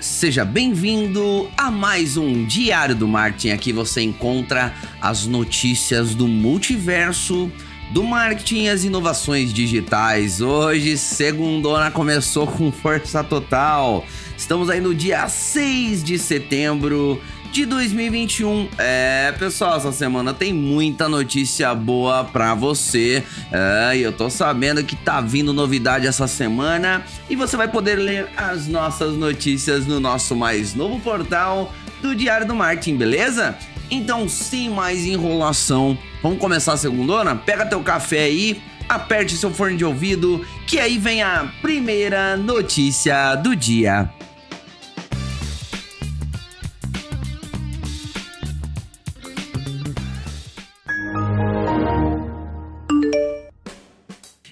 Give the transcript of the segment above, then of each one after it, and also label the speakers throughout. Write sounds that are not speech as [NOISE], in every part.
Speaker 1: Seja bem-vindo a mais um Diário do Marketing. Aqui você encontra as notícias do multiverso do marketing e as inovações digitais. Hoje, segundona começou com força total. Estamos aí no dia 6 de setembro de 2021. É, pessoal, essa semana tem muita notícia boa pra você. É, eu tô sabendo que tá vindo novidade essa semana e você vai poder ler as nossas notícias no nosso mais novo portal do Diário do Marketing, beleza? Então, sem mais enrolação, vamos começar a segundona? Pega teu café aí, aperte seu fone de ouvido, que aí vem a primeira notícia do dia.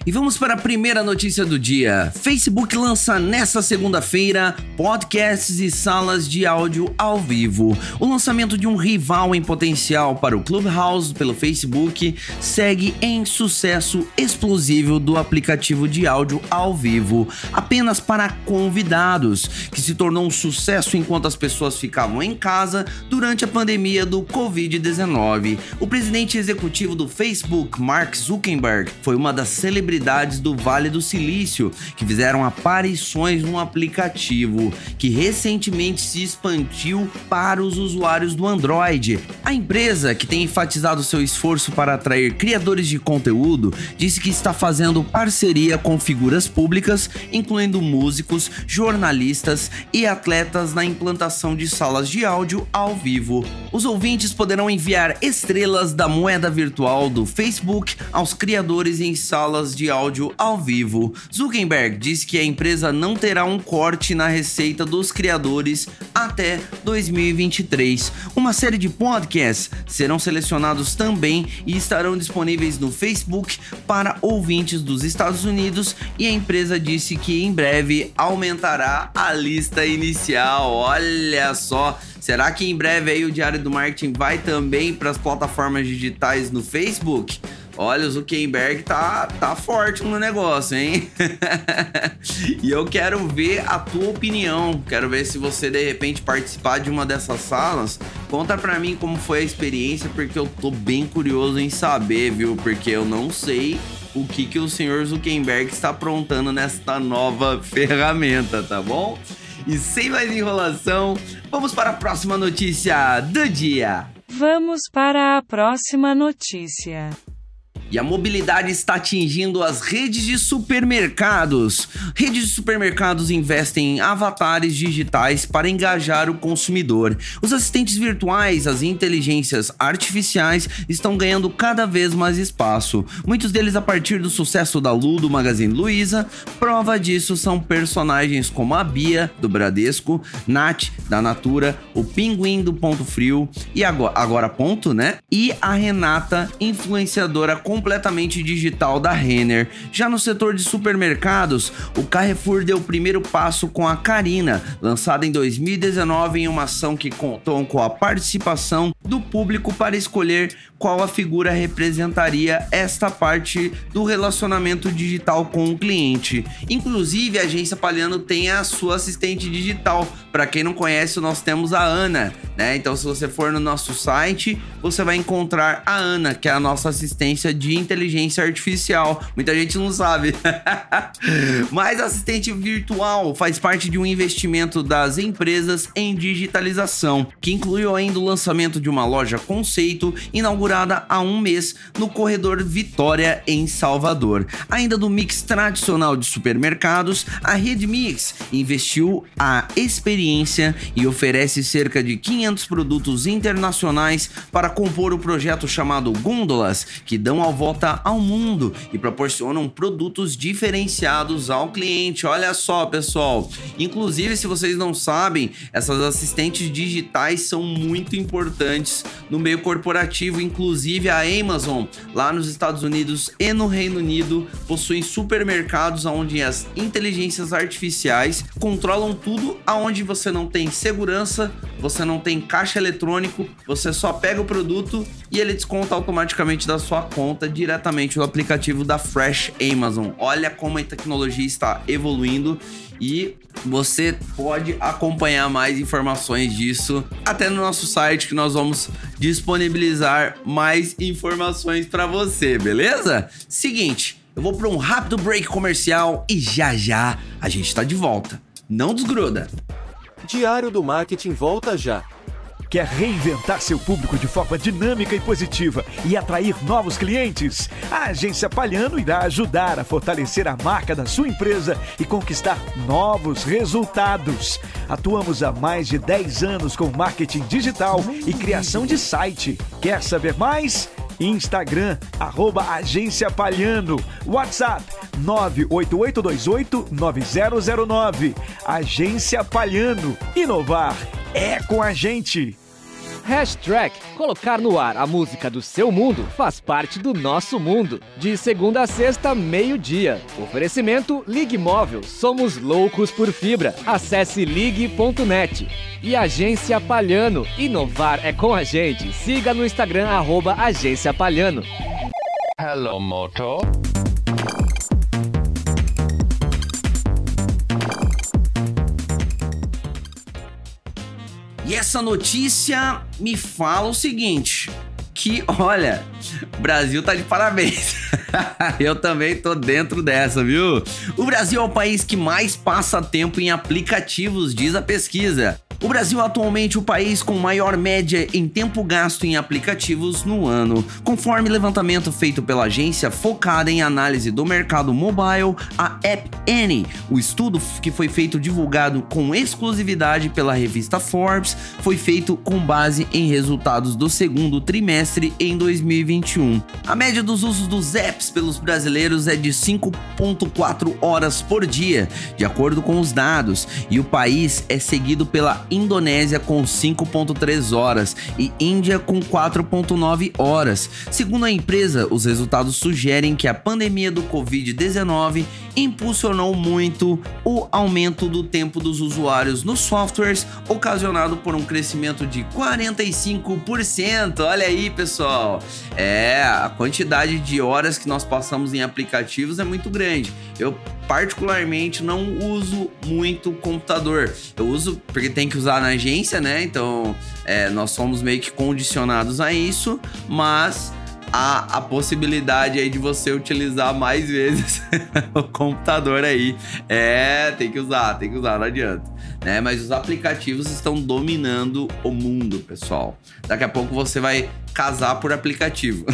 Speaker 1: E vamos para a primeira notícia do dia. Facebook lança nesta segunda-feira podcasts e salas de áudio ao vivo. O lançamento de um rival em potencial para o Clubhouse pelo Facebook segue em sucesso explosivo do aplicativo de áudio ao vivo, apenas para convidados, que se tornou um sucesso enquanto as pessoas ficavam em casa durante a pandemia do Covid-19. O presidente executivo do Facebook, Mark Zuckerberg, foi uma das celebridades celebridades do Vale do Silício que fizeram aparições no aplicativo, que recentemente se expandiu para os usuários do Android. A empresa, que tem enfatizado seu esforço para atrair criadores de conteúdo, disse que está fazendo parceria com figuras públicas, incluindo músicos, jornalistas e atletas na implantação de salas de áudio ao vivo. Os ouvintes poderão enviar estrelas da moeda virtual do Facebook aos criadores em salas de de áudio ao vivo. Zuckerberg diz que a empresa não terá um corte na receita dos criadores até 2023. Uma série de podcasts serão selecionados também e estarão disponíveis no Facebook para ouvintes dos Estados Unidos e a empresa disse que em breve aumentará a lista inicial. Olha só, será que em breve aí o Diário do Marketing vai também para as plataformas digitais no Facebook? Olha, o Zuckerberg tá, tá forte no negócio, hein? [LAUGHS] e eu quero ver a tua opinião. Quero ver se você de repente participar de uma dessas salas. Conta pra mim como foi a experiência, porque eu tô bem curioso em saber, viu? Porque eu não sei o que, que o senhor Zuckerberg está aprontando nesta nova [LAUGHS] ferramenta, tá bom? E sem mais enrolação, vamos para a próxima notícia do dia.
Speaker 2: Vamos para a próxima notícia.
Speaker 1: E a mobilidade está atingindo as redes de supermercados. Redes de supermercados investem em avatares digitais para engajar o consumidor. Os assistentes virtuais, as inteligências artificiais, estão ganhando cada vez mais espaço. Muitos deles a partir do sucesso da Lu do Magazine Luiza. Prova disso são personagens como a Bia do Bradesco, Nath da Natura, o Pinguim do Ponto Frio e agora, agora ponto, né? E a Renata, influenciadora com completamente digital da Renner. Já no setor de supermercados, o Carrefour deu o primeiro passo com a Carina, lançada em 2019 em uma ação que contou com a participação do público para escolher qual a figura representaria esta parte do relacionamento digital com o cliente. Inclusive, a agência Palhano tem a sua assistente digital. Para quem não conhece, nós temos a Ana, né? Então, se você for no nosso site, você vai encontrar a Ana, que é a nossa assistência de inteligência artificial. Muita gente não sabe. [LAUGHS] Mas assistente virtual faz parte de um investimento das empresas em digitalização, que incluiu ainda o lançamento de uma loja conceito inaugurada há um mês no corredor Vitória, em Salvador. Ainda do mix tradicional de supermercados, a Rede Mix investiu a experiência e oferece cerca de 500 produtos internacionais para compor o projeto chamado Gôndolas, que dão ao volta ao mundo e proporcionam produtos diferenciados ao cliente. Olha só, pessoal. Inclusive, se vocês não sabem, essas assistentes digitais são muito importantes no meio corporativo. Inclusive, a Amazon, lá nos Estados Unidos e no Reino Unido, possuem supermercados onde as inteligências artificiais controlam tudo aonde você não tem segurança, você não tem caixa eletrônico, você só pega o produto e ele desconta automaticamente da sua conta conta diretamente do aplicativo da Fresh Amazon. Olha como a tecnologia está evoluindo e você pode acompanhar mais informações disso até no nosso site que nós vamos disponibilizar mais informações para você, beleza? Seguinte, eu vou para um rápido break comercial e já já a gente está de volta. Não desgruda.
Speaker 3: Diário do Marketing volta já.
Speaker 4: Quer reinventar seu público de forma dinâmica e positiva e atrair novos clientes? A Agência Palhano irá ajudar a fortalecer a marca da sua empresa e conquistar novos resultados. Atuamos há mais de 10 anos com marketing digital e criação de site. Quer saber mais? Instagram, arroba Agência Palhano. WhatsApp, 988289009. Agência Palhano. Inovar é com a gente.
Speaker 5: Hashtag. Colocar no ar a música do seu mundo faz parte do nosso mundo. De segunda a sexta, meio-dia. Oferecimento Ligue Móvel. Somos loucos por fibra. Acesse ligue.net. E Agência Palhano. Inovar é com a gente. Siga no Instagram, arroba Agência Palhano.
Speaker 6: Hello, Moto.
Speaker 1: E essa notícia me fala o seguinte: que, olha, o Brasil tá de parabéns. [LAUGHS] Eu também tô dentro dessa, viu? O Brasil é o país que mais passa tempo em aplicativos, diz a pesquisa. O Brasil é atualmente o país com maior média em tempo gasto em aplicativos no ano, conforme levantamento feito pela agência focada em análise do mercado mobile, a App. O estudo que foi feito divulgado com exclusividade pela revista Forbes foi feito com base em resultados do segundo trimestre em 2021. A média dos usos dos apps pelos brasileiros é de 5.4 horas por dia, de acordo com os dados, e o país é seguido pela Indonésia com 5.3 horas e Índia com 4.9 horas. Segundo a empresa, os resultados sugerem que a pandemia do Covid-19 impulsionou muito o aumento do tempo dos usuários nos softwares, ocasionado por um crescimento de 45%. Olha aí, pessoal. É, a quantidade de horas que nós passamos em aplicativos é muito grande. Eu particularmente não uso muito computador. Eu uso porque tem que usar na agência, né? Então, é, nós somos meio que condicionados a isso, mas há a possibilidade aí de você utilizar mais vezes [LAUGHS] o computador aí. É, tem que usar, tem que usar, não adianta. Né? Mas os aplicativos estão dominando o mundo, pessoal. Daqui a pouco você vai casar por aplicativo.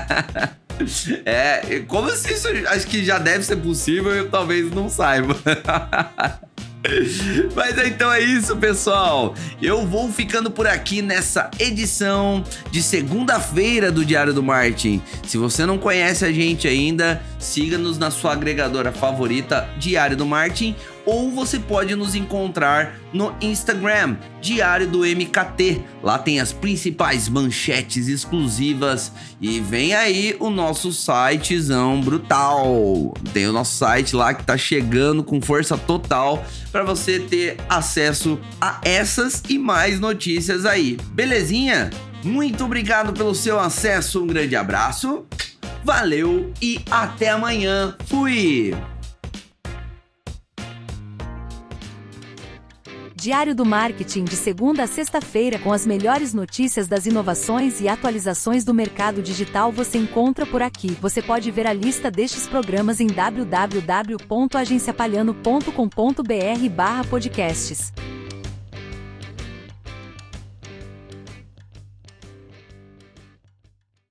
Speaker 1: [LAUGHS] é, como se isso acho que já deve ser possível, eu talvez não saiba. [LAUGHS] [LAUGHS] Mas então é isso, pessoal. Eu vou ficando por aqui nessa edição de segunda-feira do Diário do Martin. Se você não conhece a gente ainda, siga-nos na sua agregadora favorita, Diário do Martin, ou você pode nos encontrar no Instagram, Diário do MKT. Lá tem as principais manchetes exclusivas e vem aí o nosso sitezão brutal. Tem o nosso site lá que tá chegando com força total para você ter acesso a essas e mais notícias aí. Belezinha? Muito obrigado pelo seu acesso, um grande abraço. Valeu e até amanhã. Fui.
Speaker 7: Diário do Marketing de segunda a sexta-feira com as melhores notícias das inovações e atualizações do mercado digital você encontra por aqui. Você pode ver a lista destes programas em www.agenciapalhano.com.br/podcasts.